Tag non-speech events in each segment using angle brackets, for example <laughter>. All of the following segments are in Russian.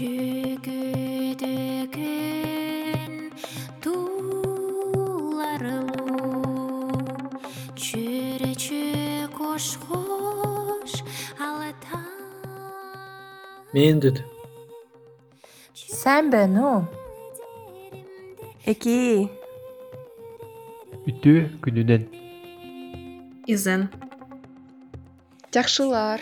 жүгідігін туларылу жүречі қош қош алата мен деді сән бәну эки үтү күнүнөн изен жакшылар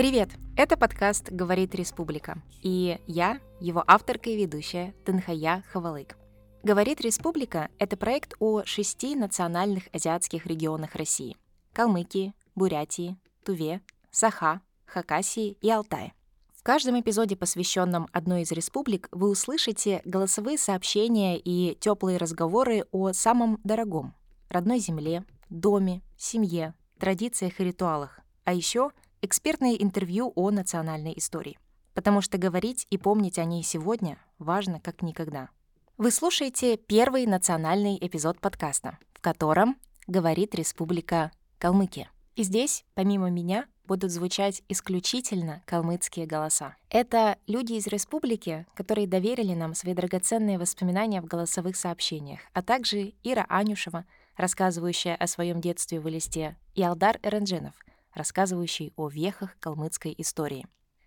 Привет! Это подкаст «Говорит Республика». И я, его авторка и ведущая, Тынхая Хавалык. «Говорит Республика» — это проект о шести национальных азиатских регионах России — Калмыкии, Бурятии, Туве, Саха, Хакасии и Алтае. В каждом эпизоде, посвященном одной из республик, вы услышите голосовые сообщения и теплые разговоры о самом дорогом — родной земле, доме, семье, традициях и ритуалах, а еще экспертные интервью о национальной истории. Потому что говорить и помнить о ней сегодня важно как никогда. Вы слушаете первый национальный эпизод подкаста, в котором говорит Республика Калмыкия. И здесь, помимо меня, будут звучать исключительно калмыцкие голоса. Это люди из республики, которые доверили нам свои драгоценные воспоминания в голосовых сообщениях, а также Ира Анюшева, рассказывающая о своем детстве в Элисте, и Алдар Эрендженов, рассказывающий о вехах калмыцкой истории.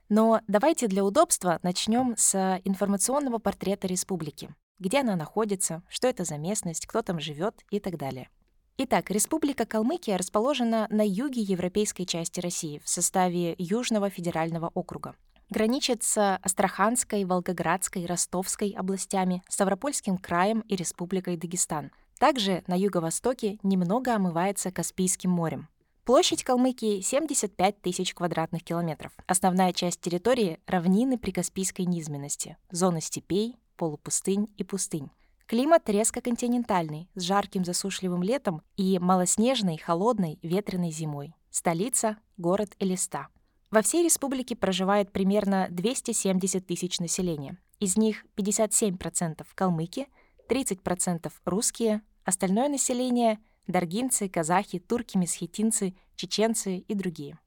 Но давайте для удобства начнем с информационного портрета республики. Где она находится, что это за местность, кто там живет и так далее. Итак, Республика Калмыкия расположена на юге европейской части России в составе Южного федерального округа. Граничит с Астраханской, Волгоградской, Ростовской областями, Ставропольским краем и Республикой Дагестан. Также на юго-востоке немного омывается Каспийским морем. Площадь Калмыкии 75 тысяч квадратных километров. Основная часть территории — равнины прикаспийской низменности, зоны степей, полупустынь и пустынь. Климат резко континентальный, с жарким засушливым летом и малоснежной, холодной, ветреной зимой. Столица — город Элиста. Во всей республике проживает примерно 270 тысяч населения. Из них 57% калмыки, 30% русские, остальное население — даргинцы, казахи, турки, месхетинцы, чеченцы и другие.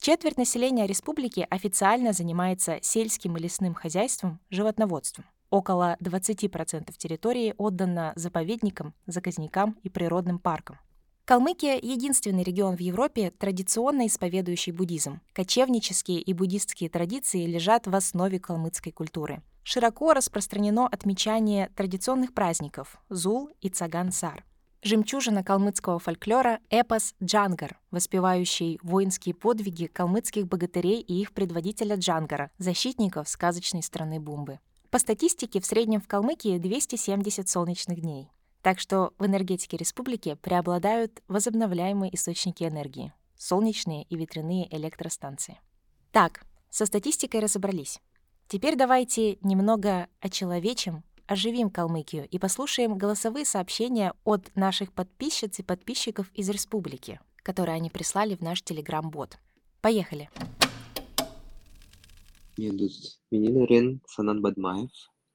Четверть населения республики официально занимается сельским и лесным хозяйством, животноводством. Около 20% территории отдано заповедникам, заказникам и природным паркам. Калмыкия — единственный регион в Европе, традиционно исповедующий буддизм. Кочевнические и буддистские традиции лежат в основе калмыцкой культуры. Широко распространено отмечание традиционных праздников — Зул и Цаган-Сар. Жемчужина калмыцкого фольклора — эпос «Джангар», воспевающий воинские подвиги калмыцких богатырей и их предводителя Джангара, защитников сказочной страны Бумбы. По статистике, в среднем в Калмыкии 270 солнечных дней. Так что в энергетике республики преобладают возобновляемые источники энергии — солнечные и ветряные электростанции. Так, со статистикой разобрались. Теперь давайте немного очеловечим, оживим Калмыкию и послушаем голосовые сообщения от наших подписчиц и подписчиков из республики, которые они прислали в наш телеграм-бот. Поехали! Меня Мининарин Санан Бадмаев.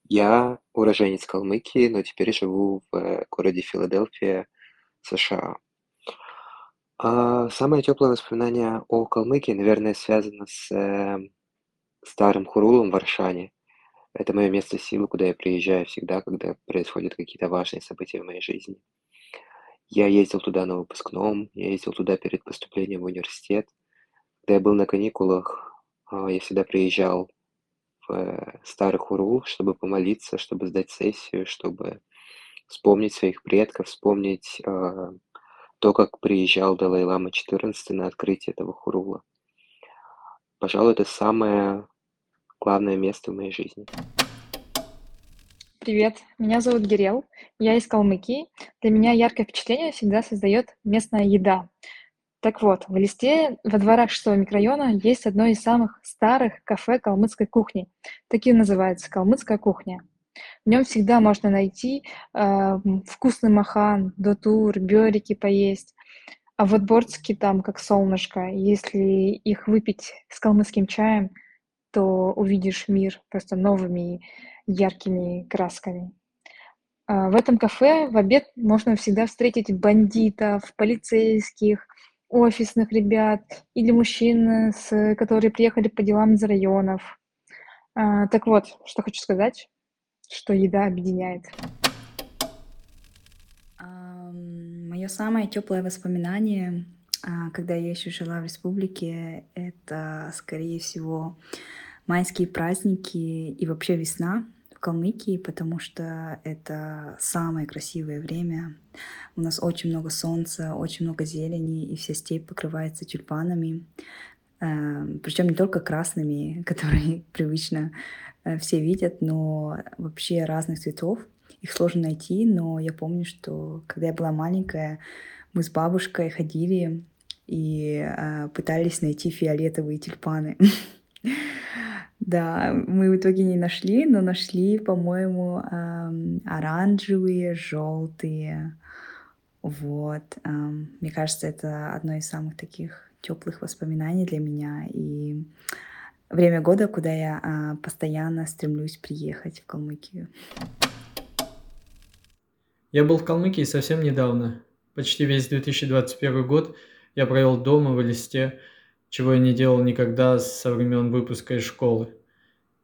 Я уроженец Калмыкии, но теперь живу в э, городе Филадельфия, США. А самое теплое воспоминание о Калмыкии, наверное, связано с э, старым Хурулом в Варшане. Это мое место силы, куда я приезжаю всегда, когда происходят какие-то важные события в моей жизни. Я ездил туда на выпускном, я ездил туда перед поступлением в университет. Когда я был на каникулах, а, я всегда приезжал в э, Старый Хурул, чтобы помолиться, чтобы сдать сессию, чтобы вспомнить своих предков, вспомнить а, то, как приезжал Далай-Лама XIV на открытие этого Хурула. Пожалуй, это самое главное место в моей жизни. Привет, меня зовут Гирел, я из Калмыкии. Для меня яркое впечатление всегда создает местная еда. Так вот, в Листе во дворах 6 микрорайона есть одно из самых старых кафе калмыцкой кухни. Такие называется «Калмыцкая кухня». В нем всегда можно найти э, вкусный махан, дотур, бёрики поесть. А вот борцки там как солнышко. Если их выпить с калмыцким чаем, то увидишь мир просто новыми яркими красками. А в этом кафе в обед можно всегда встретить бандитов, полицейских, офисных ребят или мужчин, с, которые приехали по делам из районов. А, так вот, что хочу сказать, что еда объединяет. Мое самое теплое воспоминание, когда я еще жила в республике, это, скорее всего, майские праздники и вообще весна в Калмыкии, потому что это самое красивое время. У нас очень много солнца, очень много зелени, и вся степь покрывается тюльпанами. Эм, Причем не только красными, <laughs> которые привычно э, все видят, но вообще разных цветов. Их сложно найти, но я помню, что когда я была маленькая, мы с бабушкой ходили и э, пытались найти фиолетовые тюльпаны. <laughs> Да, мы в итоге не нашли, но нашли, по-моему, оранжевые, желтые. Вот. Мне кажется, это одно из самых таких теплых воспоминаний для меня. И время года, куда я э, постоянно стремлюсь приехать в Калмыкию. Я был в Калмыкии совсем недавно. Почти весь 2021 год я провел дома в Элисте, чего я не делал никогда со времен выпуска из школы.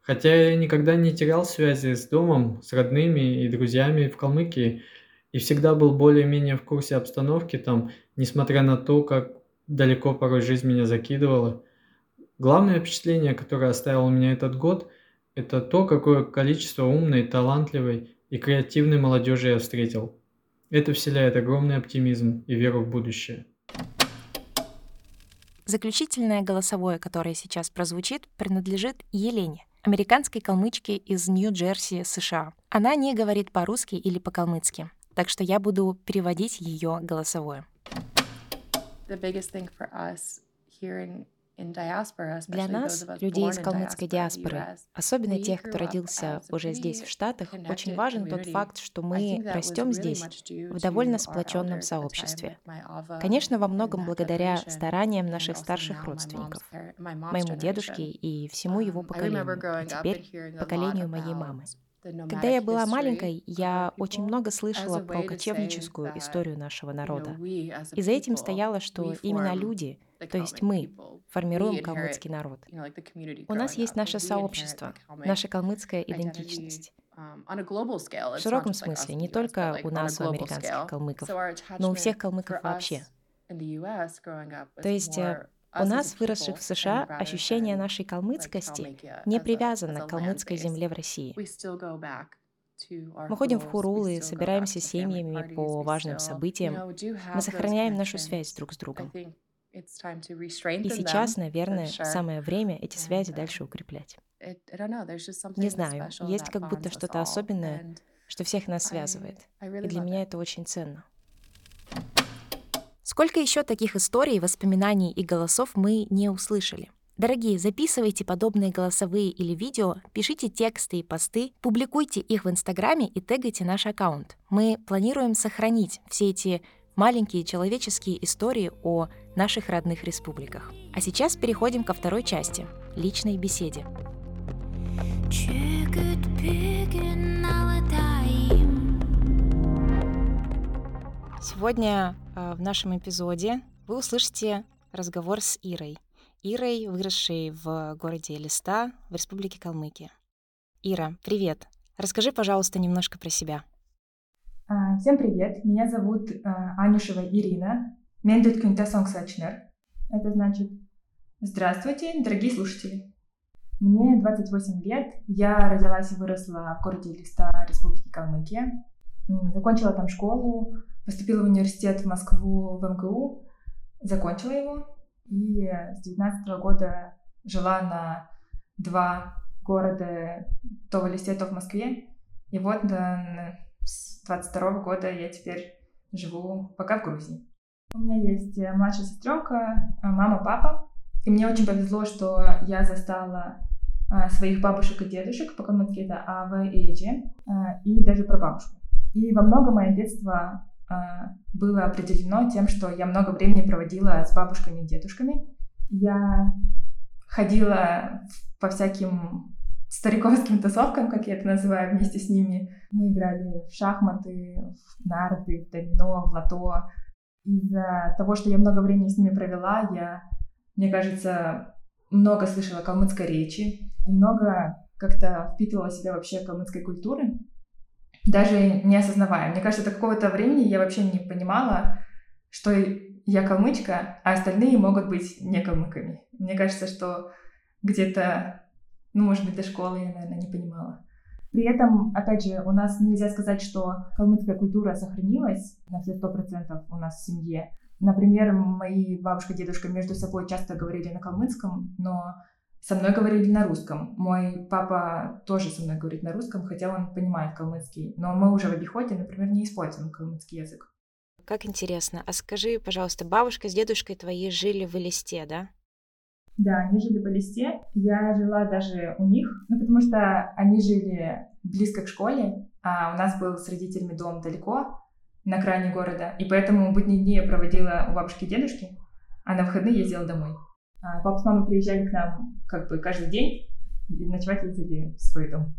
Хотя я никогда не терял связи с домом, с родными и друзьями в Калмыкии, и всегда был более-менее в курсе обстановки там, несмотря на то, как далеко порой жизнь меня закидывала. Главное впечатление, которое оставил у меня этот год, это то, какое количество умной, талантливой и креативной молодежи я встретил. Это вселяет огромный оптимизм и веру в будущее. Заключительное голосовое, которое сейчас прозвучит, принадлежит Елене, американской калмычке из Нью-Джерси, США. Она не говорит по-русски или по-калмыцки, так что я буду переводить ее голосовое. The biggest thing for us here in для нас, людей из калмыцкой диаспоры, особенно тех, кто родился уже здесь, в Штатах, очень важен тот факт, что мы растем здесь, в довольно сплоченном сообществе. Конечно, во многом благодаря стараниям наших старших родственников, моему дедушке и всему его поколению, и теперь поколению моей мамы. Когда я была маленькой, я очень много слышала про кочевническую историю нашего народа. И за этим стояло, что именно люди, то есть мы, формируем калмыцкий народ. У нас есть наше сообщество, наша калмыцкая идентичность. В широком смысле, не только у нас, у американских калмыков, но у всех калмыков вообще. То есть э, у нас, выросших в США, ощущение нашей калмыцкости не привязано к калмыцкой земле в России. Мы ходим в хурулы, собираемся семьями по важным событиям. Мы сохраняем нашу связь друг с другом. И сейчас, наверное, самое время эти связи дальше укреплять. Не знаю, есть как будто что-то особенное, что всех нас связывает. И для меня это очень ценно. Сколько еще таких историй, воспоминаний и голосов мы не услышали? Дорогие, записывайте подобные голосовые или видео, пишите тексты и посты, публикуйте их в Инстаграме и тегайте наш аккаунт. Мы планируем сохранить все эти маленькие человеческие истории о наших родных республиках. А сейчас переходим ко второй части — личной беседе. Сегодня э, в нашем эпизоде вы услышите разговор с Ирой. Ирой, выросшей в городе Элиста в Республике Калмыкия. Ира, привет. Расскажи, пожалуйста, немножко про себя. А, всем привет. Меня зовут а, Анюшева Ирина. Мендут Сачнер. Это значит «Здравствуйте, дорогие слушатели». Мне 28 лет. Я родилась и выросла в городе Элиста, Республики Калмыкия. Закончила там школу, поступила в университет в Москву, в МГУ, закончила его. И с 19 года жила на два города, то в Элисте, то в Москве. И вот с 22 года я теперь живу пока в Грузии. У меня есть э, младшая сестренка, э, мама, папа. И мне очень повезло, что я застала а, своих бабушек и дедушек, по калмыцки это Ава и Эджи, а, и даже прабабушку. И во многом мое детство а, было определено тем, что я много времени проводила с бабушками и дедушками. Я ходила по всяким стариковским тусовкам, как я это называю, вместе с ними. Мы играли в шахматы, в нарды, в домино, в лото. из-за того, что я много времени с ними провела, я, мне кажется, много слышала калмыцкой речи, много как-то впитывала в себя вообще калмыцкой культуры, даже не осознавая. Мне кажется, до какого-то времени я вообще не понимала, что я калмычка, а остальные могут быть не калмыками. Мне кажется, что где-то, ну, может быть, до школы я, наверное, не понимала. При этом, опять же, у нас нельзя сказать, что калмыцкая культура сохранилась на все сто процентов у нас в семье. Например, мои бабушка и дедушка между собой часто говорили на калмыцком, но со мной говорили на русском. Мой папа тоже со мной говорит на русском, хотя он понимает калмыцкий. Но мы уже в обиходе, например, не используем калмыцкий язык. Как интересно. А скажи, пожалуйста, бабушка с дедушкой твои жили в Элисте, да? Да, они жили в Элисте. Я жила даже у них, ну, потому что они жили близко к школе, а у нас был с родителями дом далеко, на крайне города, и поэтому будние дни я проводила у бабушки и дедушки, а на выходные ездила домой. А папа с мамой приезжали к нам как бы каждый день, и ночевать ездили в свой дом.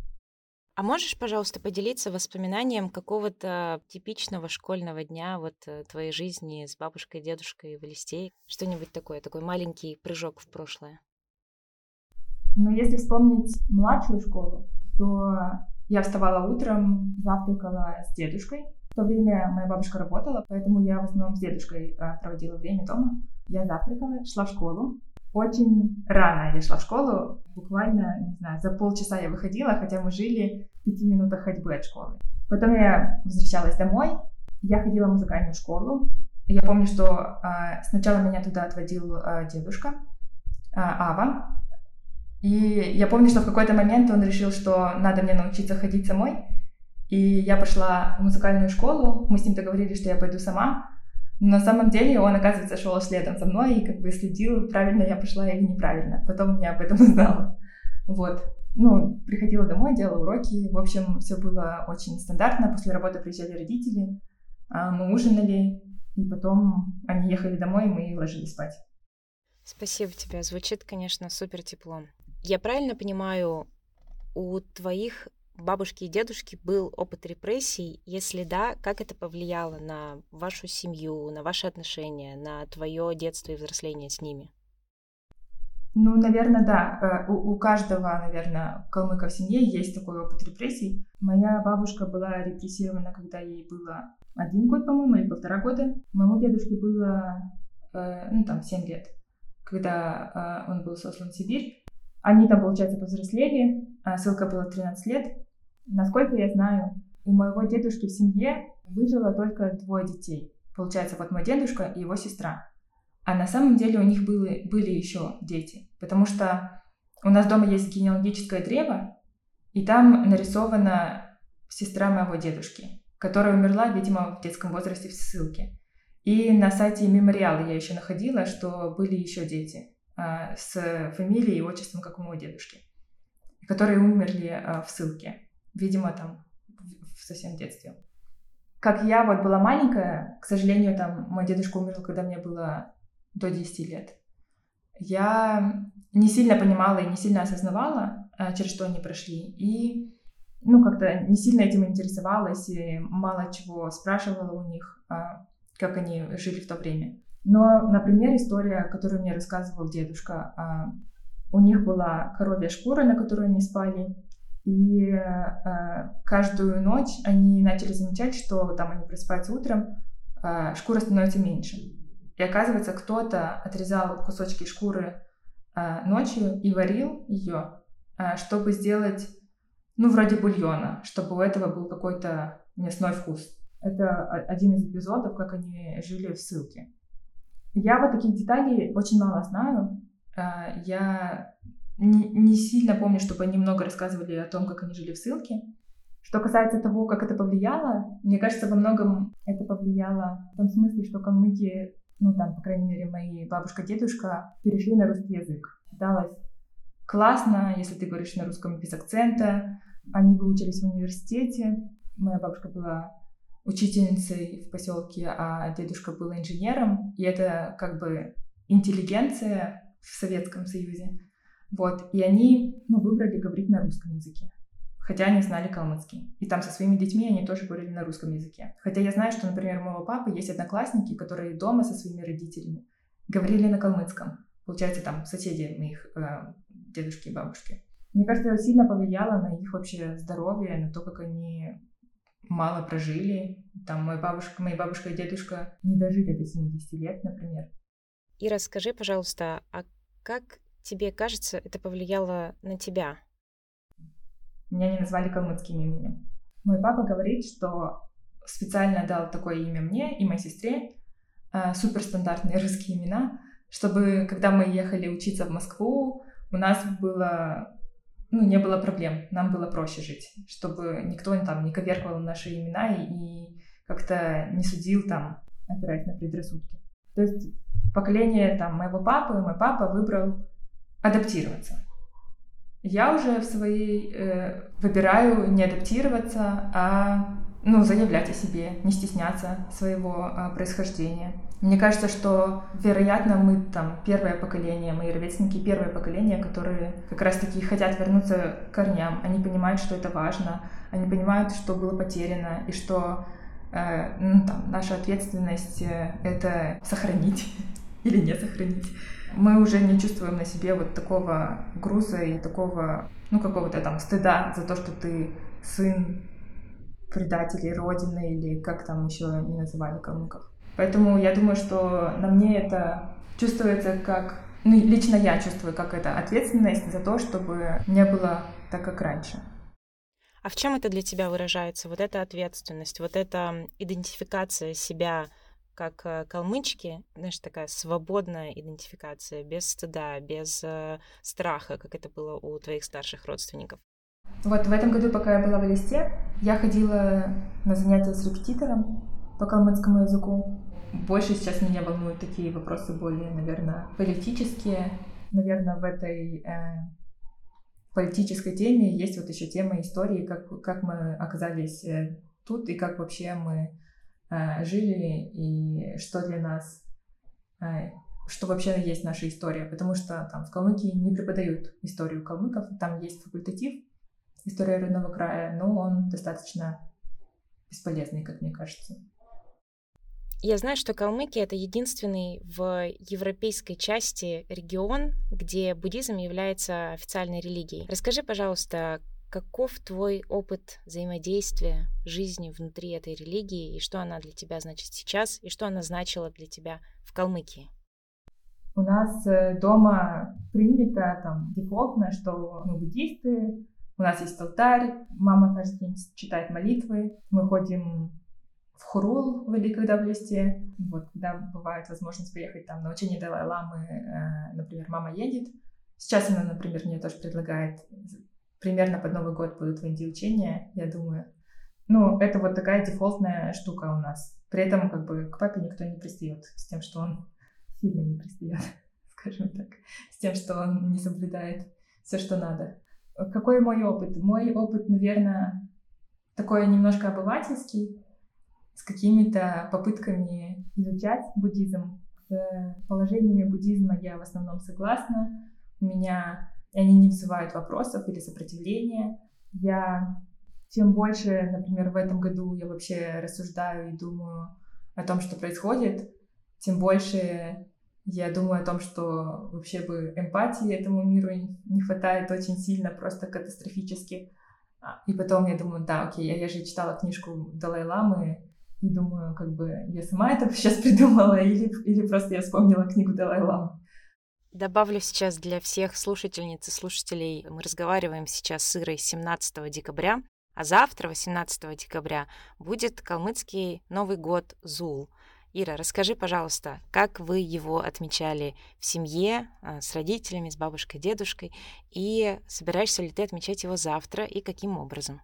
А можешь, пожалуйста, поделиться воспоминанием какого-то типичного школьного дня вот э, твоей жизни с бабушкой, дедушкой в Элистей? Что-нибудь такое, такой маленький прыжок в прошлое? Ну, если вспомнить младшую школу, то я вставала утром, завтракала с дедушкой. В то время моя бабушка работала, поэтому я в основном с дедушкой а, проводила время дома. Я завтракала, шла в школу, очень рано я шла в школу, буквально, не знаю, за полчаса я выходила, хотя мы жили в пяти минутах ходьбы от школы. Потом я возвращалась домой, я ходила в музыкальную школу. Я помню, что э, сначала меня туда отводил э, дедушка э, Ава, и я помню, что в какой-то момент он решил, что надо мне научиться ходить самой, и я пошла в музыкальную школу, мы с ним договорились, что я пойду сама, на самом деле он, оказывается, шел следом за мной и как бы следил, правильно я пошла или неправильно. Потом я об этом <laughs> узнала. Вот. Ну, приходила домой, делала уроки. В общем, все было очень стандартно. После работы приезжали родители, а, мы ужинали, и потом они ехали домой, и мы ложились спать. Спасибо тебе. Звучит, конечно, супер теплом. Я правильно понимаю, у твоих бабушки и дедушки был опыт репрессий? Если да, как это повлияло на вашу семью, на ваши отношения, на твое детство и взросление с ними? Ну, наверное, да. Э, у, у каждого, наверное, калмыка в семье есть такой опыт репрессий. Моя бабушка была репрессирована, когда ей было один год, по-моему, или полтора года. Моему дедушке было, э, ну, там, семь лет, когда э, он был сослан в Сибирь. Они там, получается, повзрослели, а ссылка была 13 лет. Насколько я знаю, у моего дедушки в семье выжило только двое детей. Получается, вот мой дедушка и его сестра. А на самом деле у них были, были еще дети. Потому что у нас дома есть генеалогическое древо, и там нарисована сестра моего дедушки, которая умерла, видимо, в детском возрасте в ссылке. И на сайте мемориала я еще находила, что были еще дети а, с фамилией и отчеством, как у моего дедушки, которые умерли а, в ссылке видимо, там в совсем детстве. Как я вот была маленькая, к сожалению, там мой дедушка умер, когда мне было до 10 лет. Я не сильно понимала и не сильно осознавала, э, через что они прошли. И ну, как-то не сильно этим интересовалась и мало чего спрашивала у них, а, как они жили в то время. Но, например, история, которую мне рассказывал дедушка, а, у них была коровья шкура, на которой они спали, и э, каждую ночь они начали замечать, что там они просыпаются утром, э, шкура становится меньше. И оказывается, кто-то отрезал кусочки шкуры э, ночью и варил ее, э, чтобы сделать, ну, вроде бульона, чтобы у этого был какой-то мясной вкус. Это один из эпизодов, как они жили в ссылке. Я вот таких деталей очень мало знаю. Э, я не, сильно помню, чтобы они много рассказывали о том, как они жили в ссылке. Что касается того, как это повлияло, мне кажется, во многом это повлияло в том смысле, что калмыки, ну там, по крайней мере, мои бабушка, дедушка перешли на русский язык. Далось классно, если ты говоришь на русском без акцента. Они выучились в университете. Моя бабушка была учительницей в поселке, а дедушка был инженером. И это как бы интеллигенция в Советском Союзе. Вот, и они, ну, выбрали говорить на русском языке. хотя они знали калмыцкий. И там со своими детьми они тоже говорили на русском языке. Хотя я знаю, что, например, у моего папы есть одноклассники, которые дома со своими родителями говорили на калмыцком. Получается, там соседи моих э, дедушки и бабушки. Мне кажется, это сильно повлияло на их вообще здоровье, на то, как они мало прожили. Там моя бабушка, моя бабушка и дедушка не дожили до 70 лет, например. И расскажи, пожалуйста, а как тебе кажется, это повлияло на тебя? Меня не назвали калмыцким именем. Мой папа говорит, что специально дал такое имя мне и моей сестре, э, суперстандартные русские имена, чтобы, когда мы ехали учиться в Москву, у нас было, ну, не было проблем, нам было проще жить, чтобы никто там не коверкал наши имена и, и как-то не судил там, опираясь на предрассудки. То есть поколение там моего папы, мой папа выбрал адаптироваться. Я уже в своей э, выбираю не адаптироваться, а ну, заявлять о себе, не стесняться своего э, происхождения. Мне кажется, что, вероятно, мы там первое поколение, мои ровесники первое поколение, которые как раз-таки хотят вернуться к корням. Они понимают, что это важно, они понимают, что было потеряно, и что э, ну, там, наша ответственность э, — это сохранить <laughs> или не сохранить мы уже не чувствуем на себе вот такого груза и такого, ну, какого-то там стыда за то, что ты сын предателей Родины или как там еще не называли калмыков. Поэтому я думаю, что на мне это чувствуется как... Ну, лично я чувствую, как это ответственность за то, чтобы не было так, как раньше. А в чем это для тебя выражается? Вот эта ответственность, вот эта идентификация себя как э, калмычки, знаешь, такая свободная идентификация, без стыда, без э, страха, как это было у твоих старших родственников? Вот в этом году, пока я была в Листе, я ходила на занятия с репетитором по калмыцкому языку. Больше сейчас меня волнуют такие вопросы более, наверное, политические. Наверное, в этой э, политической теме есть вот еще тема истории, как, как мы оказались э, тут и как вообще мы жили и что для нас, э, что вообще есть наша история, потому что там в Калмыкии не преподают историю калмыков, там есть факультатив история родного края, но он достаточно бесполезный, как мне кажется. Я знаю, что Калмыкия — это единственный в европейской части регион, где буддизм является официальной религией. Расскажи, пожалуйста, Каков твой опыт взаимодействия жизни внутри этой религии, и что она для тебя значит сейчас, и что она значила для тебя в Калмыкии? У нас э, дома принято там дефолтно, что мы буддисты, у нас есть алтарь, мама каждый день читает молитвы, мы ходим в Хурул, в листе, вот, когда бывает возможность поехать там на учение Далай-Ламы, э, например, мама едет, Сейчас она, например, мне тоже предлагает примерно под Новый год будут войти учения, я думаю. Ну, это вот такая дефолтная штука у нас. При этом как бы к папе никто не пристает с тем, что он сильно не пристает, <laughs> скажем так, с тем, что он не соблюдает все, что надо. Какой мой опыт? Мой опыт, наверное, такой немножко обывательский, с какими-то попытками изучать буддизм. С положениями буддизма я в основном согласна. У меня и они не вызывают вопросов или сопротивления. Я тем больше, например, в этом году я вообще рассуждаю и думаю о том, что происходит, тем больше я думаю о том, что вообще бы эмпатии этому миру не хватает очень сильно, просто катастрофически. А, и потом я думаю, да, окей, я, я же читала книжку Далай-Ламы, и думаю, как бы я сама это <laughs> сейчас придумала, или, или просто я вспомнила книгу Далай-Ламы. Добавлю сейчас для всех слушательниц и слушателей, мы разговариваем сейчас с Ирой 17 декабря, а завтра, 18 декабря, будет калмыцкий Новый год Зул. Ира, расскажи, пожалуйста, как вы его отмечали в семье, а, с родителями, с бабушкой, дедушкой, и собираешься ли ты отмечать его завтра и каким образом?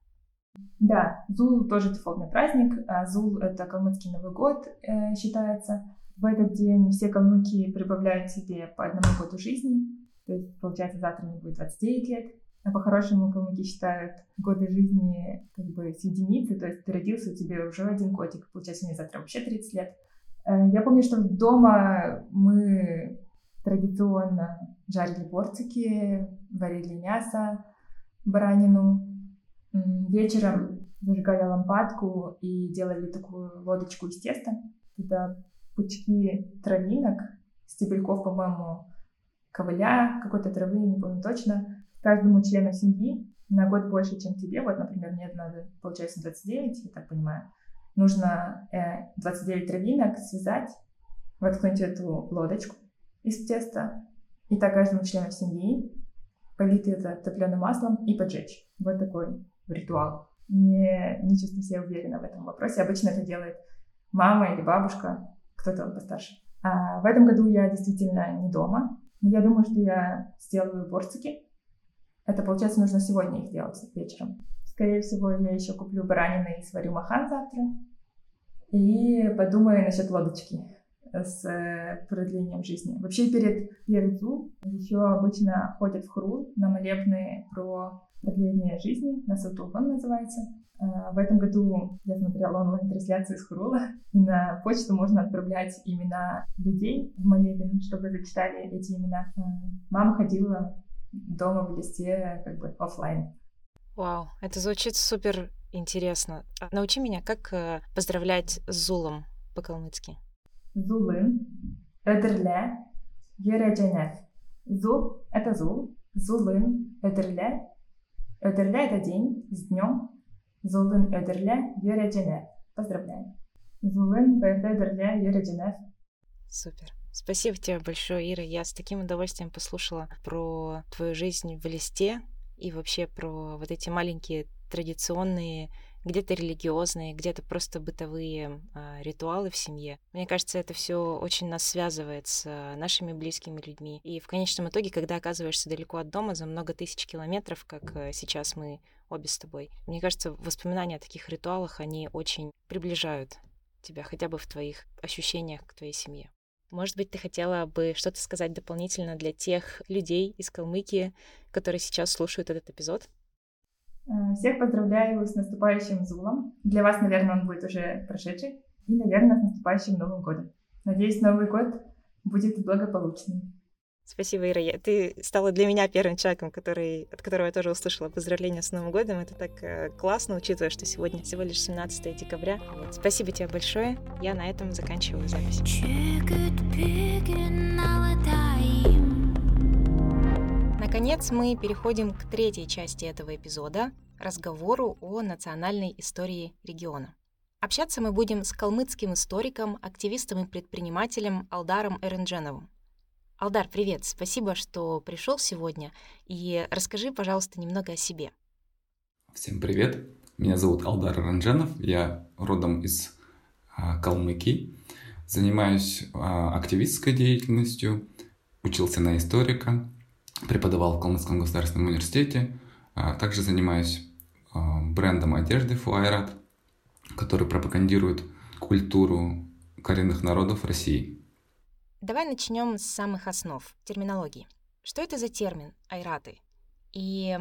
Да, Зул тоже дефолтный праздник. А Зул — это калмыцкий Новый год, э, считается. В этот день все калмыки прибавляют себе по одному году жизни. То есть, получается, завтра мне будет 29 лет. А по-хорошему калмыки считают годы жизни как бы с единицы, то есть ты родился, у тебя уже один годик, получается, мне завтра вообще 30 лет. Э, я помню, что дома мы традиционно жарили борцики, варили мясо, баранину, Вечером зажигали лампадку и делали такую лодочку из теста. Туда пучки травинок, стебельков, по-моему, ковыля, какой-то травы, не помню точно, каждому члену семьи на год больше, чем тебе. Вот, например, мне надо, получается, 29, я так понимаю. Нужно э, 29 травинок связать, воткнуть эту лодочку из теста, и так каждому члену семьи полить это топленым маслом и поджечь. Вот такой ритуал. Не, не чувствую себя уверенно в этом вопросе. Обычно это делает мама или бабушка, кто-то постарше. А в этом году я действительно не дома. Я думаю, что я сделаю борцики. Это, получается, нужно сегодня их делать вечером. Скорее всего, я еще куплю баранины и сварю махан завтра. И подумаю насчет лодочки с э, продлением жизни. Вообще перед Ерзу еще обычно ходят в Хру на молебны про продление жизни, на Сатухан называется. А, в этом году я смотрела онлайн-трансляцию из Хурула, и на почту можно отправлять имена людей в молебен, чтобы зачитали эти имена. А, мама ходила дома в листе как бы офлайн. Вау, это звучит супер интересно. А научи меня, как э, поздравлять с Зулом по-калмыцки. Зулын, ödürle, yörecenet. Зул — это зул, зулын, ödürle. Ödürle — это день с днем. Зулын ödürle, yörecenet. Поздравляем. Зулын ödürle, yörecenet. Супер. Спасибо тебе большое, Ира. Я с таким удовольствием послушала про твою жизнь в листе и вообще про вот эти маленькие традиционные где-то религиозные, где-то просто бытовые э, ритуалы в семье. Мне кажется, это все очень нас связывает с э, нашими близкими людьми. И в конечном итоге, когда оказываешься далеко от дома за много тысяч километров, как э, сейчас мы обе с тобой, мне кажется, воспоминания о таких ритуалах, они очень приближают тебя хотя бы в твоих ощущениях к твоей семье. Может быть, ты хотела бы что-то сказать дополнительно для тех людей из Калмыкии, которые сейчас слушают этот эпизод? Э, всех поздравляю с наступающим Зулом. Для вас, наверное, он будет уже прошедший. И, наверное, с наступающим Новым годом. Надеюсь, Новый год будет благополучным. Спасибо, Ира. Ты стала для меня первым человеком, который, от которого я тоже услышала поздравления с Новым годом. Это так э, классно, учитывая, что сегодня всего лишь 17 декабря. Вот. Спасибо тебе большое. Я на этом заканчиваю запись. Наконец, мы переходим к третьей части этого эпизода — разговору о национальной истории региона. Общаться мы будем с калмыцким историком, активистом и предпринимателем Алдаром Эрендженовым. Алдар, привет! Спасибо, что пришел сегодня. И расскажи, пожалуйста, немного о себе. Всем привет! Меня зовут Алдар Ранжанов, я родом из а, Калмыкии. Занимаюсь а, активистской деятельностью, учился на историка, преподавал в Калмыцком государственном университете. А, также занимаюсь а, брендом одежды Фуайрат, который пропагандирует культуру коренных народов России. Давай начнем с самых основ терминологии. Что это за термин айраты? И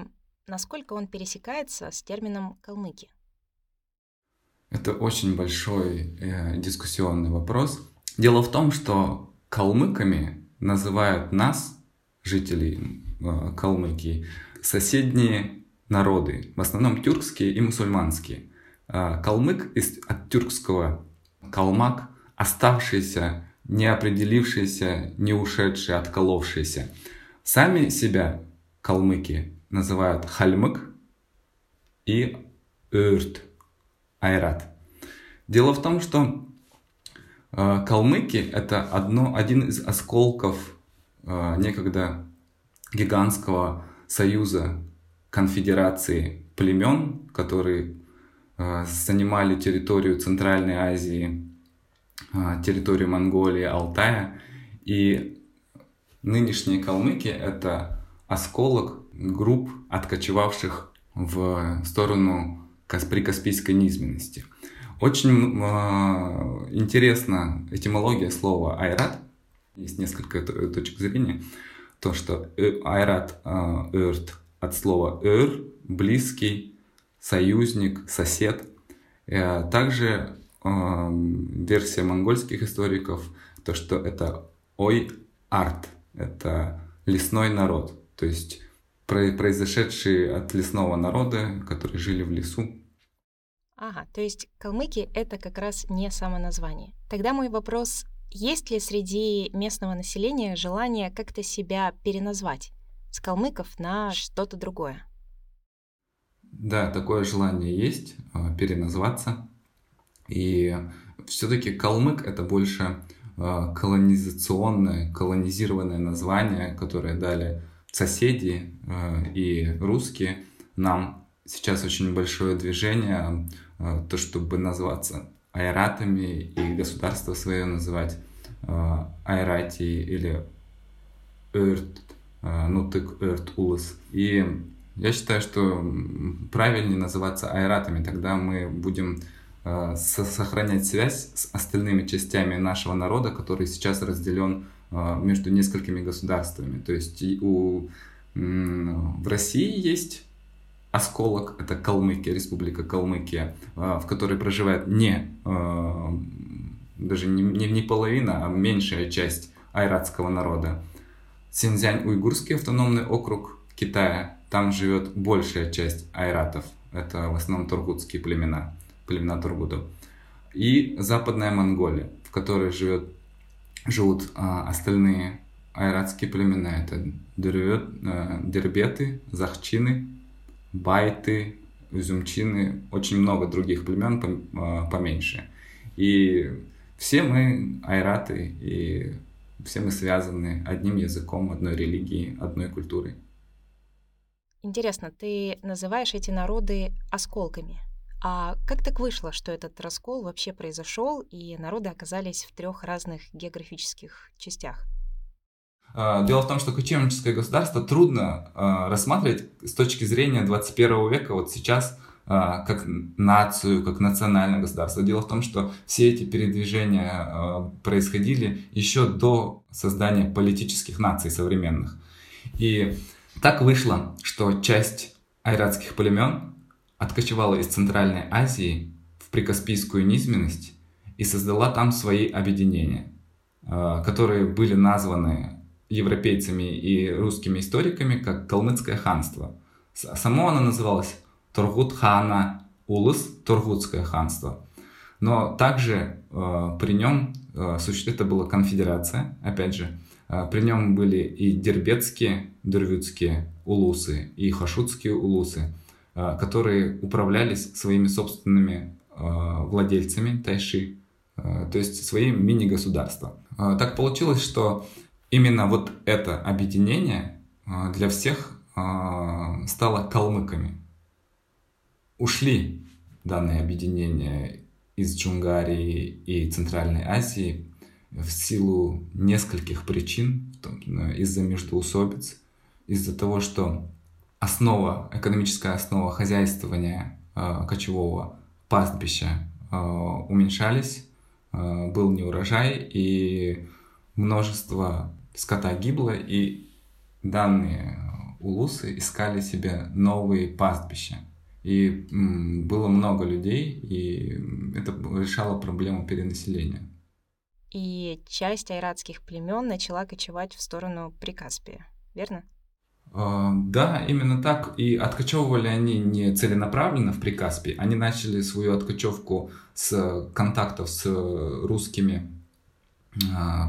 насколько он пересекается с термином калмыки? Это очень большой э, дискуссионный вопрос. Дело в том, что калмыками называют нас, жителей э, Калмыкии, соседние народы, в основном тюркские и мусульманские. Э, калмык из, от тюркского калмак, оставшийся, не определившийся, не ушедший, отколовшийся. Сами себя калмыки называют хальмык и ырт, айрат. Дело в том, что э, калмыки это одно, один из осколков некогда гигантского союза конфедерации племен, которые э, занимали территорию Центральной Азии, э, территорию Монголии, Алтая. И нынешние калмыки — это осколок групп, откочевавших в сторону прикаспийской низменности. Очень э, интересна этимология слова «айрат», есть несколько точек зрения. То, что айрат эрт от слова эр, близкий, союзник, сосед. Э, также версия монгольских историков, то, что это ой арт, это лесной народ. То есть произошедшие от лесного народа, которые жили в лесу. Ага, то есть калмыки — это как раз не самоназвание. Тогда мой вопрос, есть ли среди местного населения желание как-то себя переназвать с калмыков на что-то другое? Да, такое желание есть, а, переназваться. И все-таки калмык — это больше а, колонизационное, колонизированное название, которое дали соседи а, и русские. Нам сейчас очень большое движение, то, чтобы назваться айратами и государство свое называть айрати или Эрт, Нутык Эрт Улас. И я считаю, что правильнее называться айратами, тогда мы будем э, сохранять связь с остальными частями нашего народа, который сейчас разделен э, между несколькими государствами. То есть у, в России есть осколок, это Калмыкия, республика Калмыкия, э, в которой проживает не, даже не, не, не половина, а меньшая часть айратского народа. Синьцзянь-Уйгурский автономный округ Китая там живет большая часть айратов. Это в основном тургутские племена, племена тургутов. И Западная Монголия, в которой живет, живут а, остальные айратские племена. Это а, дербеты, захчины, байты, узюмчины, очень много других племен а, поменьше. И все мы айраты, и все мы связаны одним языком, одной религией, одной культурой. Интересно, ты называешь эти народы осколками. А как так вышло, что этот раскол вообще произошел, и народы оказались в трех разных географических частях? А, дело в том, что кочевническое государство трудно э, рассматривать с точки зрения 21 века, вот сейчас, э, как нацию, как национальное государство. Дело в том, что все эти передвижения происходили еще до создания политических наций современных. И так вышло, что часть айратских племен откочевала из Центральной Азии в прикаспийскую низменность и создала там свои объединения, которые были названы европейцами и русскими историками как Калмыцкое ханство. Само оно называлось Тургут-хана Улыс, Тургутское ханство. Но также э, при нем э, это была конфедерация, опять же, а, при нем были и дербетские, дервютские улусы, и хашутские улусы, а, которые управлялись своими собственными а, владельцами тайши, то есть своим мини-государством. Так получилось, что именно вот это объединение для всех стало калмыками. Ушли данные объединения из Джунгарии и Центральной Азии в силу нескольких причин, э, из-за междоусобиц, из-за того, что основа, экономическая основа хозяйствования э, кочевого пастбища э, уменьшались, э, был неурожай, и множество скота гибло, и данные улусы искали себе новые пастбища. И было много людей, и это решало проблему перенаселения и часть айратских племен начала кочевать в сторону Прикаспия, верно? А, да, именно так. И откочевывали они не целенаправленно в Прикаспии, они начали свою откочевку с контактов с русскими а,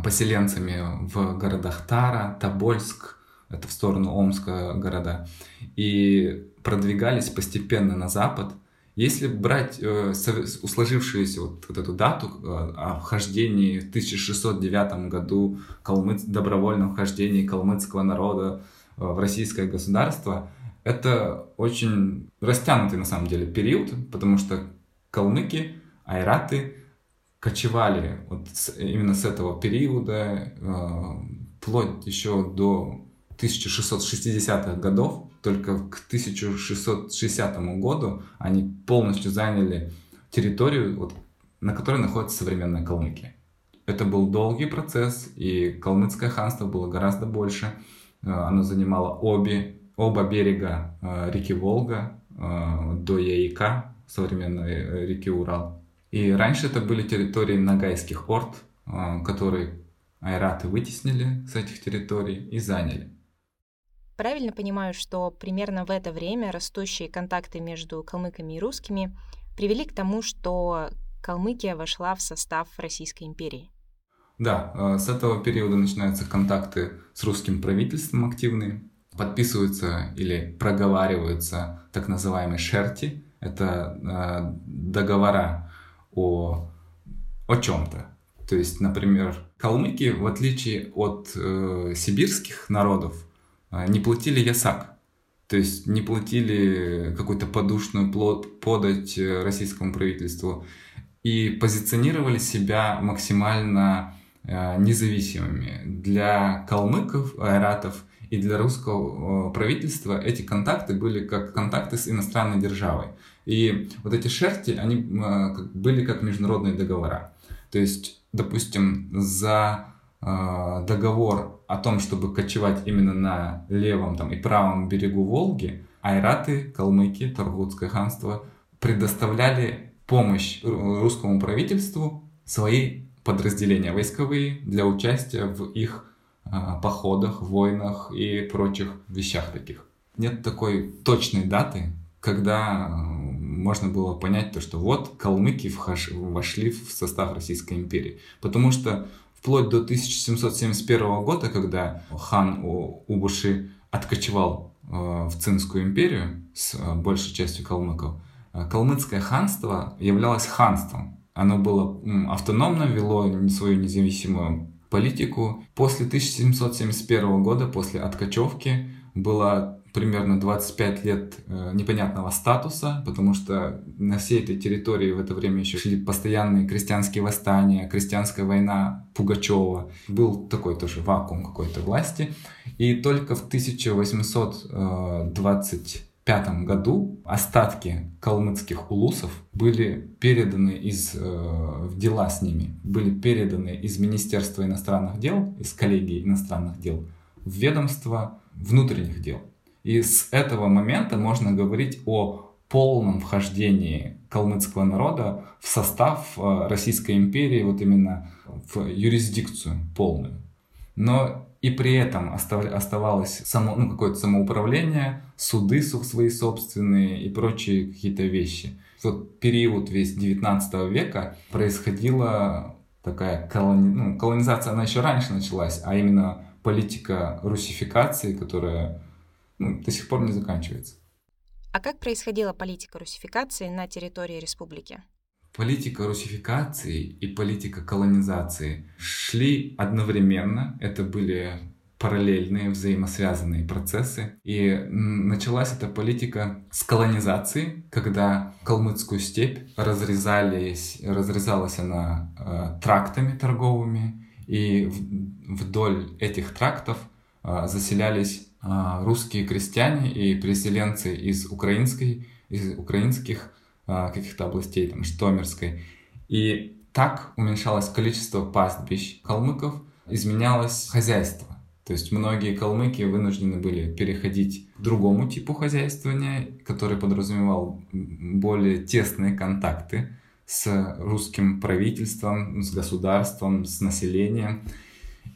поселенцами в городах Тара, Тобольск, это в сторону Омска города, и продвигались постепенно на запад – если брать э, усложившуюся вот, вот эту дату э, о вхождении в 1609 году калмыц, добровольном вхождении калмыцкого народа э, в российское государство, это очень растянутый на самом деле период, потому что калмыки, айраты кочевали вот с, именно с этого периода, э, вплоть еще до 1660-х годов, только к 1660 году они полностью заняли территорию, вот, на которой находится современная Калмыкия. Это был долгий процесс, и Калмыцкое ханство было гораздо больше. Э, оно занимало обе, оба берега э, реки Волга до Яика, современной реки Урал. И раньше это были территории нагайских орд, которые айраты вытеснили с этих территорий и заняли. правильно понимаю, что примерно в это время растущие контакты между калмыками и русскими привели к тому, что Калмыкия вошла в состав Российской империи? Да, э, с этого периода начинаются контакты с русским правительством активные. Подписываются или проговариваются так называемые шерти. Это э, договора о, о чем-то. То есть, например, калмыки, в отличие от э, сибирских народов, э, не платили ясак. То есть не платили какую-то подушную подать э, российскому правительству и позиционировали себя максимально э, независимыми. Для калмыков, айратов и для русского э, правительства эти контакты были как контакты с иностранной державой. И вот эти шерти, они были как международные договора. То есть, допустим, за э, договор о том, чтобы кочевать именно на левом там, и правом берегу Волги, айраты, калмыки, Таргутское ханство предоставляли помощь русскому правительству свои подразделения войсковые для участия в их э, походах, войнах и прочих вещах таких. Нет такой точной даты, когда можно было понять то, что вот калмыки вошли в состав Российской империи. Потому что вплоть до 1771 года, когда хан Убуши откочевал э, в Цинскую империю с э, большей частью калмыков, э, калмыцкое ханство являлось ханством. Оно было автономно, вело свою независимую политику. После 1771 года, после откачевки, было примерно 25 лет э, непонятного статуса, потому что на всей этой территории в это время еще шли постоянные крестьянские восстания, крестьянская война Пугачева. Был такой тоже вакуум какой-то власти. И только в 1825 э, году остатки калмыцких улусов были переданы из, э, дела с ними, были переданы из Министерства иностранных дел, из коллегии иностранных дел в ведомство внутренних дел. И с этого момента можно говорить о полном вхождении калмыцкого народа в состав э, Российской империи, вот именно в юрисдикцию полную. Но и при этом оставалось само, ну, какое-то самоуправление, суды свои собственные и прочие какие-то вещи. В тот период весь 19 века происходила такая колони... ну, колонизация, она еще раньше началась, а именно политика русификации, которая ну, до сих пор не заканчивается. А как происходила политика русификации на территории республики? Политика русификации и политика колонизации шли одновременно. Это были параллельные, взаимосвязанные процессы. И началась эта политика с колонизации, когда калмыцкую степь разрезались, разрезалась она э, трактами торговыми, и вдоль этих трактов э, заселялись русские крестьяне и переселенцы из украинской, из украинских а, каких-то областей, там, Штомерской. И так уменьшалось количество пастбищ калмыков, изменялось хозяйство. То есть многие калмыки вынуждены были переходить к другому типу хозяйствования, который подразумевал более тесные контакты с русским правительством, с государством, с населением.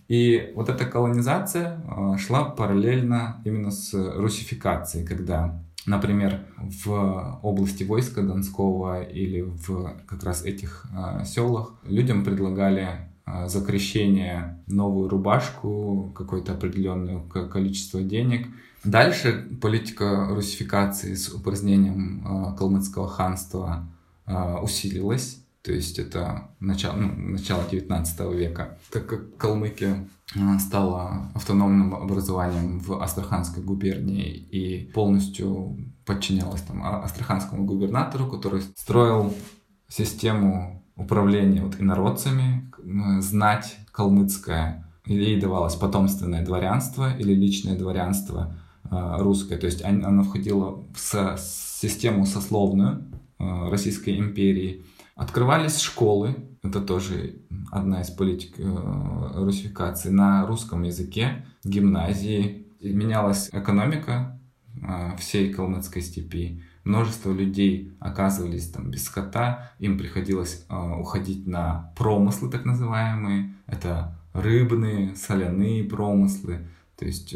И вот эта колонизация а, шла параллельно именно с русификацией, когда, например, в области войска Донского или в как раз этих а, селах людям предлагали а, за крещение новую рубашку, какое-то определенное количество денег. Дальше политика русификации с упразднением калмыцкого ханства усилилась. То есть это начало, ну, начало 19 века. Так как Калмыкия а, стала автономным образованием в Астраханской губернии и полностью подчинялась там а, астраханскому губернатору, который строил систему управления вот инородцами, знать калмыцкая, ей давалось потомственное дворянство или личное дворянство а, русское, то есть оно входило в систему сословную Российской империи, Открывались школы, это тоже одна из политик э, русификации, на русском языке, гимназии. Менялась экономика э, всей Калмыцкой степи. Множество людей оказывались там без скота, им приходилось э, уходить на промыслы так называемые. Это рыбные, соляные промыслы. То есть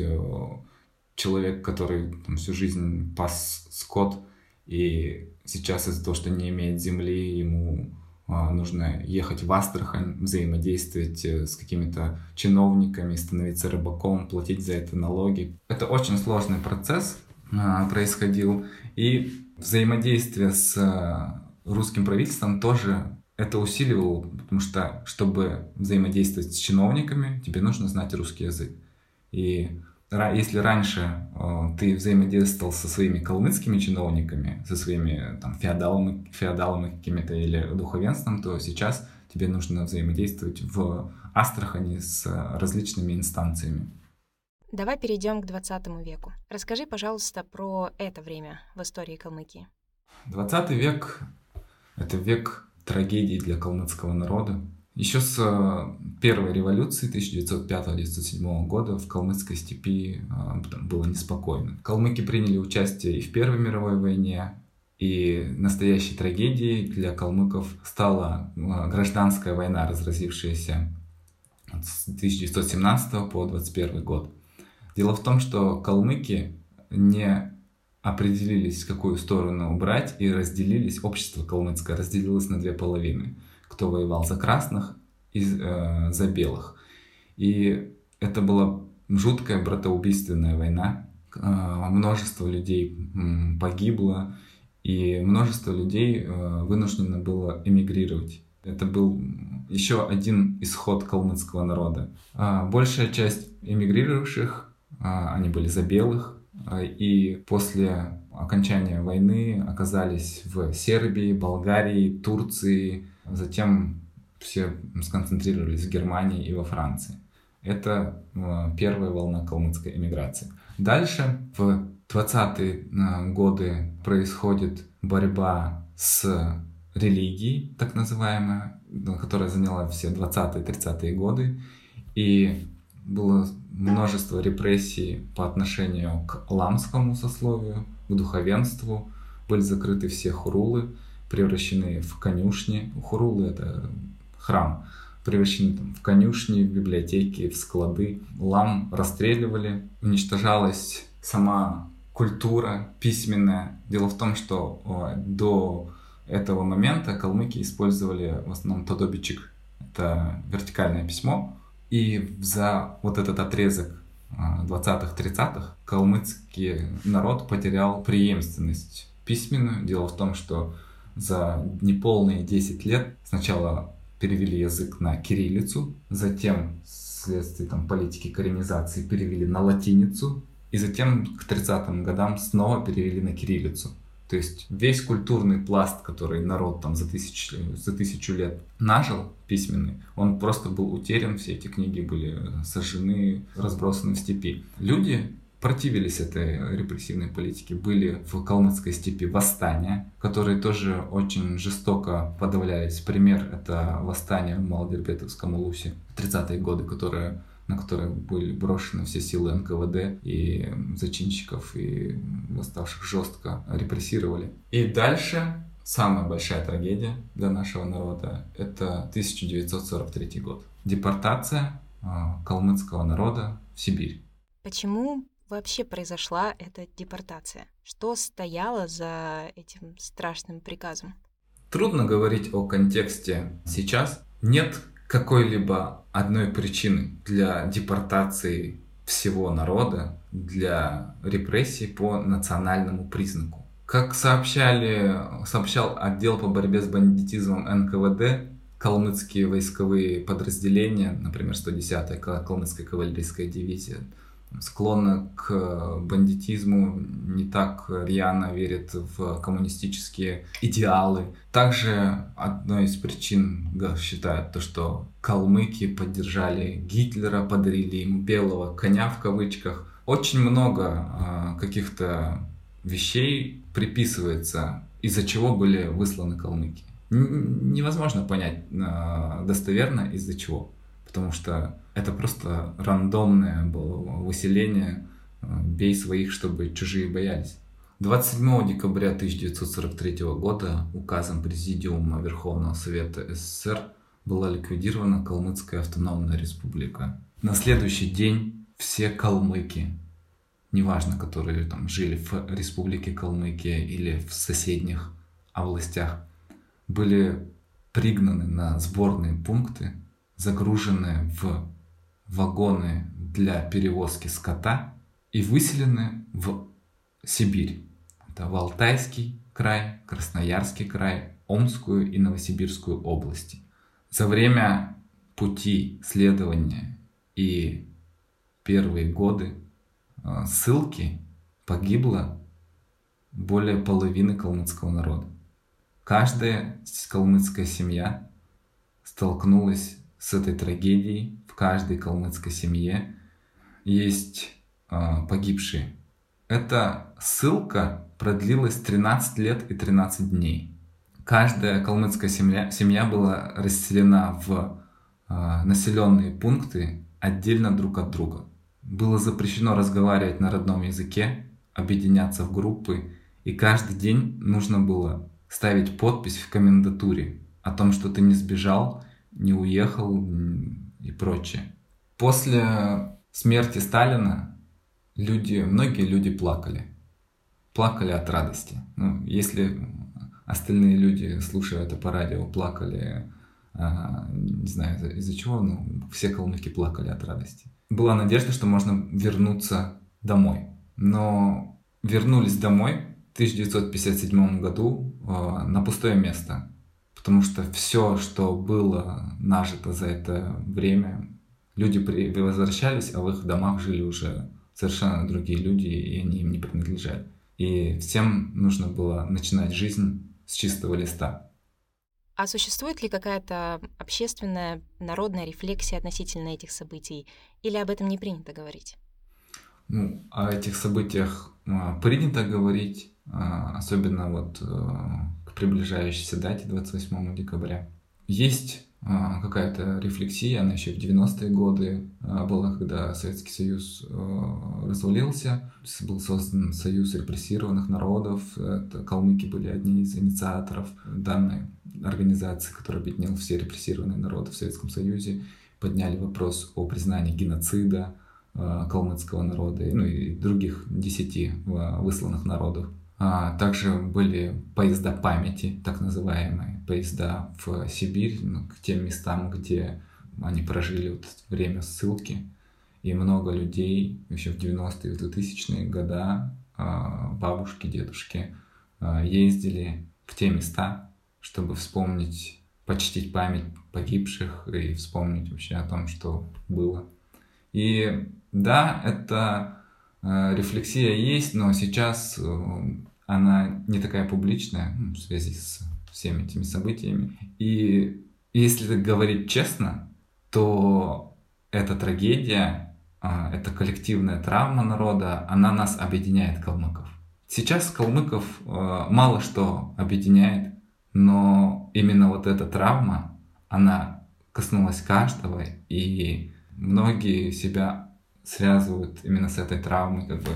человек, который там, всю жизнь пас скот, и сейчас из-за того, что не имеет земли, ему а, нужно ехать в Астрахань, взаимодействовать э, с какими-то чиновниками, становиться рыбаком, платить за это налоги. Это очень сложный процесс а, происходил, и взаимодействие с а, русским правительством тоже это усиливало, потому что, чтобы взаимодействовать с чиновниками, тебе нужно знать русский язык. И если раньше э, ты взаимодействовал со своими калмыцкими чиновниками, со своими там, феодалами, феодалами какими-то или духовенством, то сейчас тебе нужно взаимодействовать в Астрахани с различными инстанциями. Давай перейдем к 20 веку. Расскажи, пожалуйста, про это время в истории Калмыкии. 20 век — это век трагедий для калмыцкого народа. Еще с э, первой революции 1905-1907 года в калмыцкой степи э, было неспокойно. Калмыки приняли участие и в Первой мировой войне, и настоящей трагедией для калмыков стала э, гражданская война, разразившаяся с 1917 по 21 год. Дело в том, что калмыки не определились, в какую сторону брать, и разделились, общество калмыцкое разделилось на две половины – кто воевал за красных и э, за белых. И это была жуткая братоубийственная война. Э, множество людей погибло, и множество людей э, вынуждено было эмигрировать. Это был еще один исход калмыцкого народа. Э, большая часть эмигрировавших, э, они были за белых, э, и после окончания войны оказались в Сербии, Болгарии, Турции, Затем все сконцентрировались в Германии и во Франции. Это э, первая волна калмыцкой эмиграции. Дальше в 20-е э, годы происходит борьба с религией, так называемая, которая заняла все 20-30-е годы. И было множество репрессий по отношению к ламскому сословию, к духовенству. Были закрыты все хурулы превращены в конюшни. Хурулы — это храм. Превращены там, в конюшни, в библиотеки, в склады. Лам расстреливали. Уничтожалась сама культура письменная. Дело в том, что до этого момента калмыки использовали в основном тодобичик. Это вертикальное письмо. И за вот этот отрезок 20-30-х а, калмыцкий народ потерял преемственность письменную. Дело в том, что за неполные 10 лет сначала перевели язык на кириллицу, затем вследствие там, политики коренизации перевели на латиницу, и затем к 30-м годам снова перевели на кириллицу. То есть весь культурный пласт, который народ там за тысячу, за тысячу лет нажил, письменный, он просто был утерян, все эти книги были сожжены, разбросаны в степи. Люди противились этой репрессивной политике. Были в Калмыцкой степи восстания, которые тоже очень жестоко подавлялись. Пример — это восстание в Малодербетовском Улусе в 30-е годы, которое на которое были брошены все силы НКВД и зачинщиков и восставших жестко репрессировали. И дальше самая большая трагедия для нашего народа — это 1943 год. Депортация а, калмыцкого народа в Сибирь. Почему вообще произошла эта депортация? Что стояло за этим страшным приказом? Трудно говорить о контексте сейчас. Нет какой-либо одной причины для депортации всего народа, для репрессий по национальному признаку. Как сообщали, сообщал отдел по борьбе с бандитизмом НКВД, калмыцкие войсковые подразделения, например, 110-я калмыцкая кавалерийская дивизия, склонна к бандитизму, не так рьяно верит в коммунистические идеалы. Также одной из причин считают то, что калмыки поддержали Гитлера, подарили ему белого коня в кавычках. Очень много э, каких-то вещей приписывается, из-за чего были высланы калмыки. Н- невозможно понять э, достоверно из-за чего потому что это просто рандомное было выселение э, «бей своих, чтобы чужие боялись». 27 декабря 1943 года указом Президиума Верховного Совета СССР была ликвидирована Калмыцкая автономная республика. На следующий день все калмыки неважно, которые там жили в республике Калмыкия или в соседних областях, были пригнаны на сборные пункты, загружены в вагоны для перевозки скота и выселены в Сибирь. Это в край, Красноярский край, Омскую и Новосибирскую области. За время пути следования и первые годы э, ссылки погибло более половины калмыцкого народа. Каждая калмыцкая семья столкнулась с этой трагедией. В каждой калмыцкой семье есть э, погибшие. Эта ссылка продлилась 13 лет и 13 дней. Каждая калмыцкая семья, семья была расселена в э, населенные пункты отдельно друг от друга. Было запрещено разговаривать на родном языке, объединяться в группы, и каждый день нужно было ставить подпись в комендатуре о том, что ты не сбежал, не уехал и прочее. После смерти Сталина люди, многие люди плакали. Плакали от радости. Ну, если остальные люди, слушая это по радио, плакали, а, не знаю из-за чего, но все калмыки плакали от радости. Была надежда, что можно вернуться домой. Но вернулись домой в 1957 году э, на пустое место потому что все, что было нажито за это время, люди возвращались, а в их домах жили уже совершенно другие люди, и они им не принадлежали. И всем нужно было начинать жизнь с чистого листа. А существует ли какая-то общественная народная рефлексия относительно этих событий, или об этом не принято говорить? Ну, о этих событиях а, принято говорить, а, особенно вот э, приближающейся дате 28 декабря. Есть а, какая-то рефлексия, она еще в 90-е годы а, была, когда Советский Союз а, развалился, был создан Союз репрессированных народов, это калмыки были одни из инициаторов данной организации, которая объединила все репрессированные народы в Советском Союзе, подняли вопрос о признании геноцида калмыцкого народа, ну и других десяти высланных народов. А, также были поезда памяти, так называемые, поезда в Сибирь, ну, к тем местам, где они прожили вот время ссылки. И много людей еще в 90-е, в 2000-е годы, бабушки, дедушки, а, ездили в те места, чтобы вспомнить, почтить память погибших и вспомнить вообще о том, что было. И да, это а, рефлексия есть, но сейчас она не такая публичная ну, в связи с всеми этими событиями. И если говорить честно, то эта трагедия, а, эта коллективная травма народа, она нас объединяет, калмыков. Сейчас калмыков а, мало что объединяет, но именно вот эта травма, она коснулась каждого, и многие себя связывают именно с этой травмой, как бы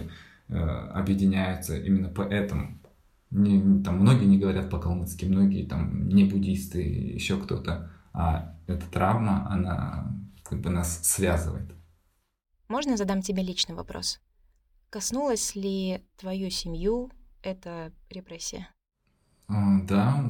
объединяются именно поэтому. Не, там многие не говорят по-калмыцки, многие там не буддисты, еще кто-то. А эта травма, она как бы нас связывает. Можно задам тебе личный вопрос? Коснулась ли твою семью эта репрессия? А, да,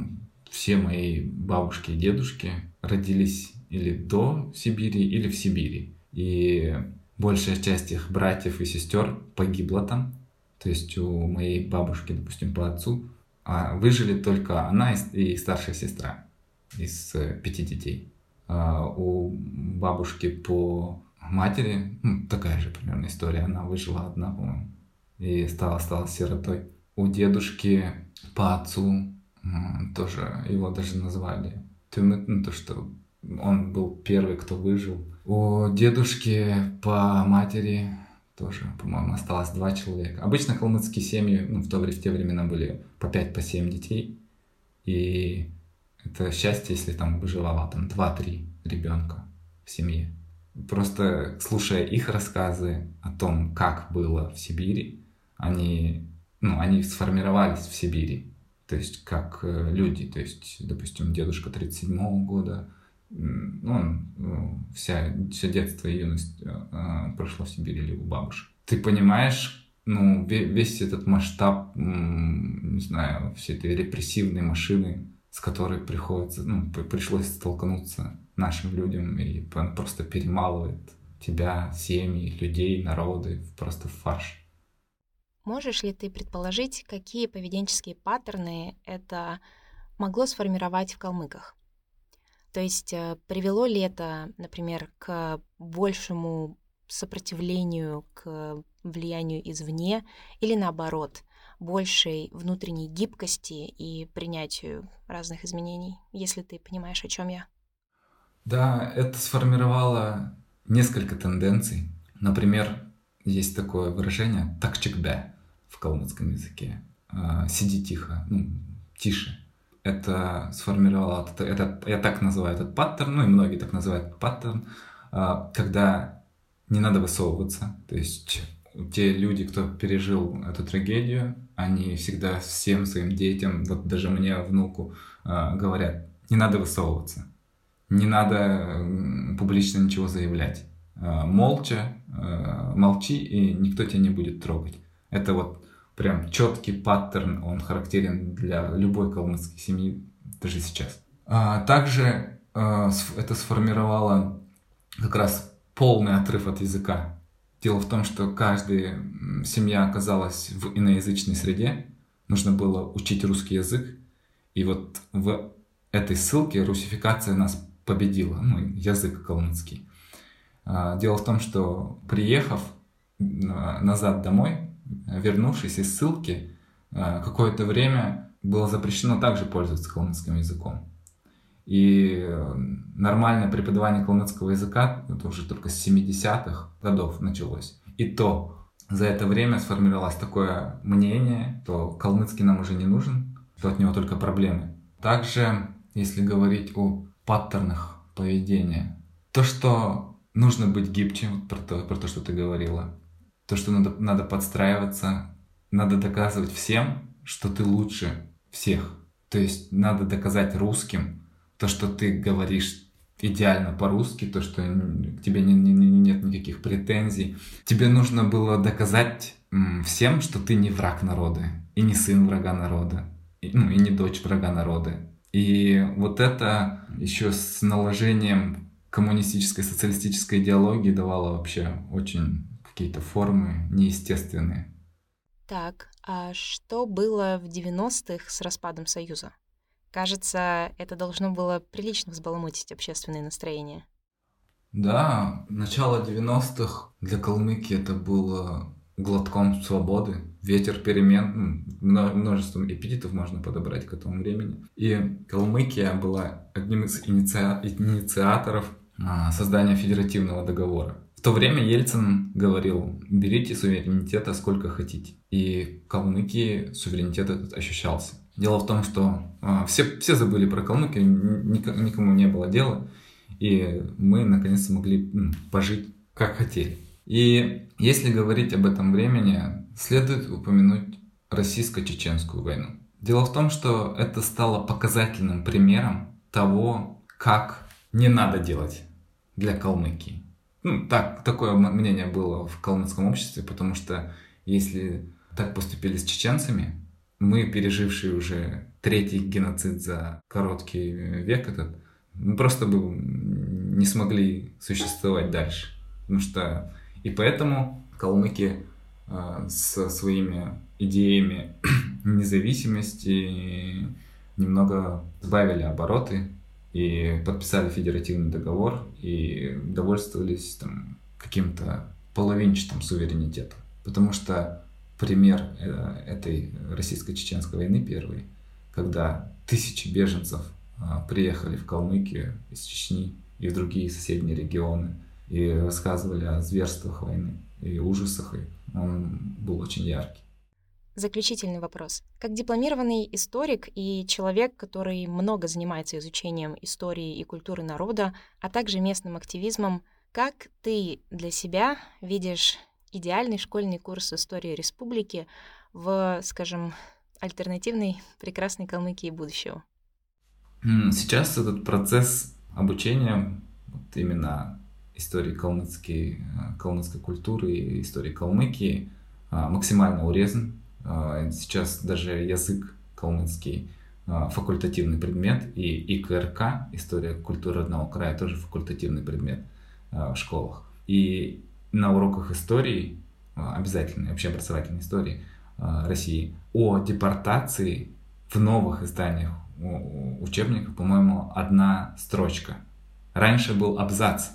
все мои бабушки и дедушки родились или до Сибири, или в Сибири. И большая часть их братьев и сестер погибла там. То есть у моей бабушки, допустим, по отцу, а выжили только она и старшая сестра из э, пяти детей. А у бабушки по матери, ну, такая же примерно история, она выжила одна, по-моему, и стала, стала сиротой. У дедушки по отцу тоже его даже назвали ну, то, что он был первый, кто выжил. У дедушки по матери тоже, по-моему, осталось два человека. Обычно калмыцкие семьи ну, в, то, в те времена были по 5 по 7 детей. И это счастье, если там выживало там 2-3 ребенка в семье. Просто слушая их рассказы о том, как было в Сибири, они, ну, они сформировались в Сибири. То есть как э, люди. То есть, допустим, дедушка 37 -го года, ну, вся, все детство и юность э, прошло в Сибири или у бабушек. Ты понимаешь, ну, весь этот масштаб, не знаю, всей этой репрессивной машины, с которой приходится, ну, пришлось столкнуться нашим людям, и он просто перемалывает тебя, семьи, людей, народы, просто в фарш. Можешь ли ты предположить, какие поведенческие паттерны это могло сформировать в калмыках? То есть э, привело ли это, например, к большему сопротивлению к влиянию извне или наоборот, большей внутренней гибкости и принятию разных изменений, если ты понимаешь, о чем я? Да, это сформировало несколько тенденций. Например, есть такое выражение «такчикбе» в калмыцком языке. А, «Сиди тихо», ну, «тише». Это сформировало, это, это, я так называю этот паттерн, ну и многие так называют паттерн, а, когда не надо высовываться. То есть те люди, кто пережил эту трагедию, они всегда всем своим детям, вот даже мне, внуку, а, говорят, не надо высовываться, не надо публично ничего заявлять. А, молча, молчи, и никто тебя не будет трогать. Это вот прям четкий паттерн, он характерен для любой калмыцкой семьи даже сейчас. Также это сформировало как раз полный отрыв от языка. Дело в том, что каждая семья оказалась в иноязычной среде, нужно было учить русский язык, и вот в этой ссылке русификация нас победила, ну, язык калмыцкий. А, дело в том, что приехав назад домой, вернувшись из ссылки, а, какое-то время было запрещено также пользоваться калмыцким языком. И э, нормальное преподавание калмыцкого языка это уже только с 70-х годов началось. И то за это время сформировалось такое мнение, что калмыцкий нам уже не нужен, что от него только проблемы. Также, если говорить о паттернах поведения, то, что нужно быть гибче, про, то, про то, что ты говорила, то, что надо, надо подстраиваться, надо доказывать всем, что ты лучше всех. То есть надо доказать русским, то, что ты говоришь идеально по-русски, то, что к тебе не, не, нет никаких претензий. Тебе нужно было доказать всем, что ты не враг народа, и не сын врага народа, и, ну, и не дочь врага народа. И вот это еще с наложением коммунистической, социалистической идеологии давало вообще очень какие-то формы неестественные. Так, а что было в 90-х с распадом Союза? Кажется, это должно было прилично взбаламутить общественное настроение. Да, начало 90-х для Калмыкии это было глотком свободы, ветер перемен, ну, множество эпитетов можно подобрать к этому времени. И Калмыкия была одним из иници... инициаторов а, создания федеративного договора. То время Ельцин говорил, берите суверенитета сколько хотите. И в Калмыкии суверенитет этот ощущался. Дело в том, что а, все, все забыли про Калмыкию, никому не было дела, и мы наконец-то могли пожить как хотели. И если говорить об этом времени, следует упомянуть российско-чеченскую войну. Дело в том, что это стало показательным примером того, как не надо делать для Калмыкии. Ну, так, такое мнение было в калмыцком обществе, потому что если так поступили с чеченцами, мы, пережившие уже третий геноцид за короткий век этот, мы просто бы не смогли существовать дальше. Потому что и поэтому калмыки э, со своими идеями <clears throat> независимости немного сбавили обороты и подписали федеративный договор и довольствовались там каким-то половинчатым суверенитетом. Потому что пример э, этой российско-чеченской войны первой, когда тысячи беженцев а, приехали в Калмыкию из Чечни и в другие соседние регионы и рассказывали о зверствах войны и ужасах, и он был очень яркий. Заключительный вопрос. Как дипломированный историк и человек, который много занимается изучением истории и культуры народа, а также местным активизмом, как ты для себя видишь идеальный школьный курс истории республики в, скажем, альтернативной прекрасной Калмыкии будущего? Сейчас этот процесс обучения вот именно истории калмыцкой, калмыцкой культуры и истории Калмыкии максимально урезан. Сейчас даже язык калмыцкий факультативный предмет, и ИКРК, история культуры родного края, тоже факультативный предмет в школах. И на уроках истории, обязательной общеобразовательной истории России, о депортации в новых изданиях учебников, по-моему, одна строчка. Раньше был абзац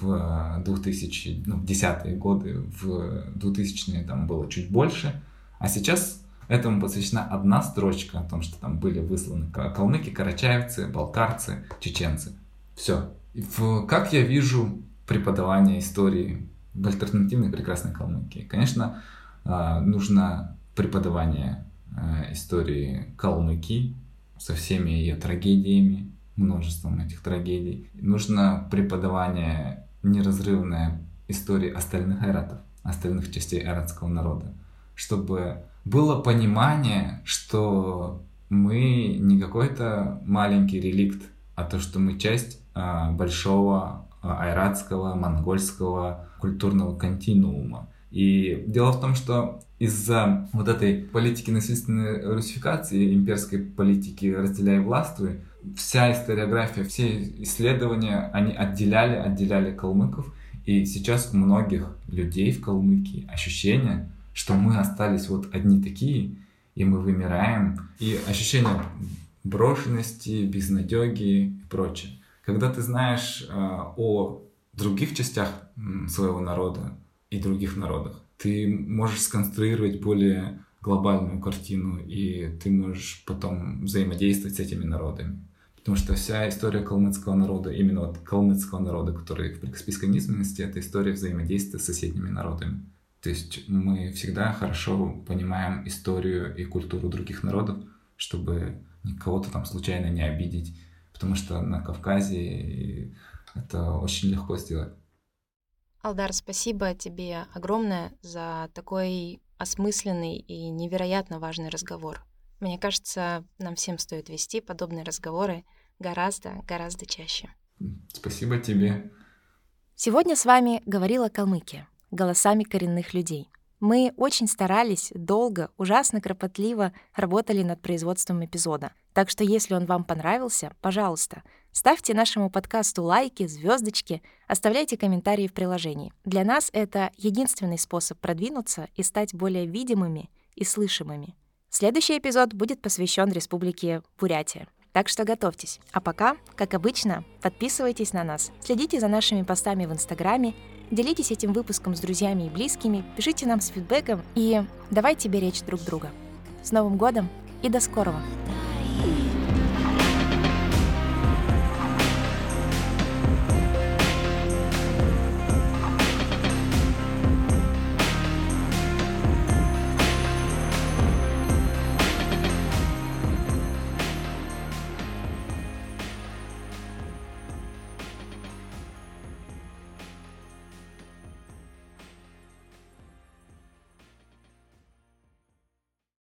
в 2000, ну, 10-е годы, в 2000-е там было чуть больше, а сейчас этому посвящена одна строчка о том, что там были высланы калмыки, карачаевцы, балкарцы, чеченцы. Все. В, как я вижу преподавание истории в альтернативной прекрасной Калмыкии? Конечно, а, нужно преподавание а, истории Калмыкии со всеми ее трагедиями, множеством этих трагедий. Нужно преподавание неразрывное истории остальных айратов, остальных частей айратского народа, чтобы было понимание, что мы не какой-то маленький реликт, а то, что мы часть а, большого а, айратского, монгольского культурного континуума. И дело в том, что из-за вот этой политики насильственной русификации, имперской политики «разделяй властвуй», вся историография, все исследования, они отделяли, отделяли калмыков. И сейчас у многих людей в Калмыкии ощущение, что мы остались вот одни такие, и мы вымираем. И ощущение брошенности, безнадеги и прочее. Когда ты знаешь э, о других частях своего народа и других народах, ты можешь сконструировать более глобальную картину, и ты можешь потом взаимодействовать с этими народами. Потому что вся история калмыцкого народа, именно вот калмыцкого народа, который в прикаспийской низменности, это история взаимодействия с соседними народами. То есть мы всегда хорошо понимаем историю и культуру других народов, чтобы кого-то там случайно не обидеть, потому что на Кавказе это очень легко сделать. Алдар, спасибо тебе огромное за такой осмысленный и невероятно важный разговор. Мне кажется, нам всем стоит вести подобные разговоры гораздо, гораздо чаще. Спасибо тебе. Сегодня с вами говорила Калмыкия, голосами коренных людей. Мы очень старались, долго, ужасно кропотливо работали над производством эпизода. Так что если он вам понравился, пожалуйста, Ставьте нашему подкасту лайки, звездочки, оставляйте комментарии в приложении. Для нас это единственный способ продвинуться и стать более видимыми и слышимыми. Следующий эпизод будет посвящен Республике Бурятия. Так что готовьтесь. А пока, как обычно, подписывайтесь на нас, следите за нашими постами в Инстаграме, делитесь этим выпуском с друзьями и близкими, пишите нам с фидбэком и давайте беречь друг друга. С Новым годом и до скорого!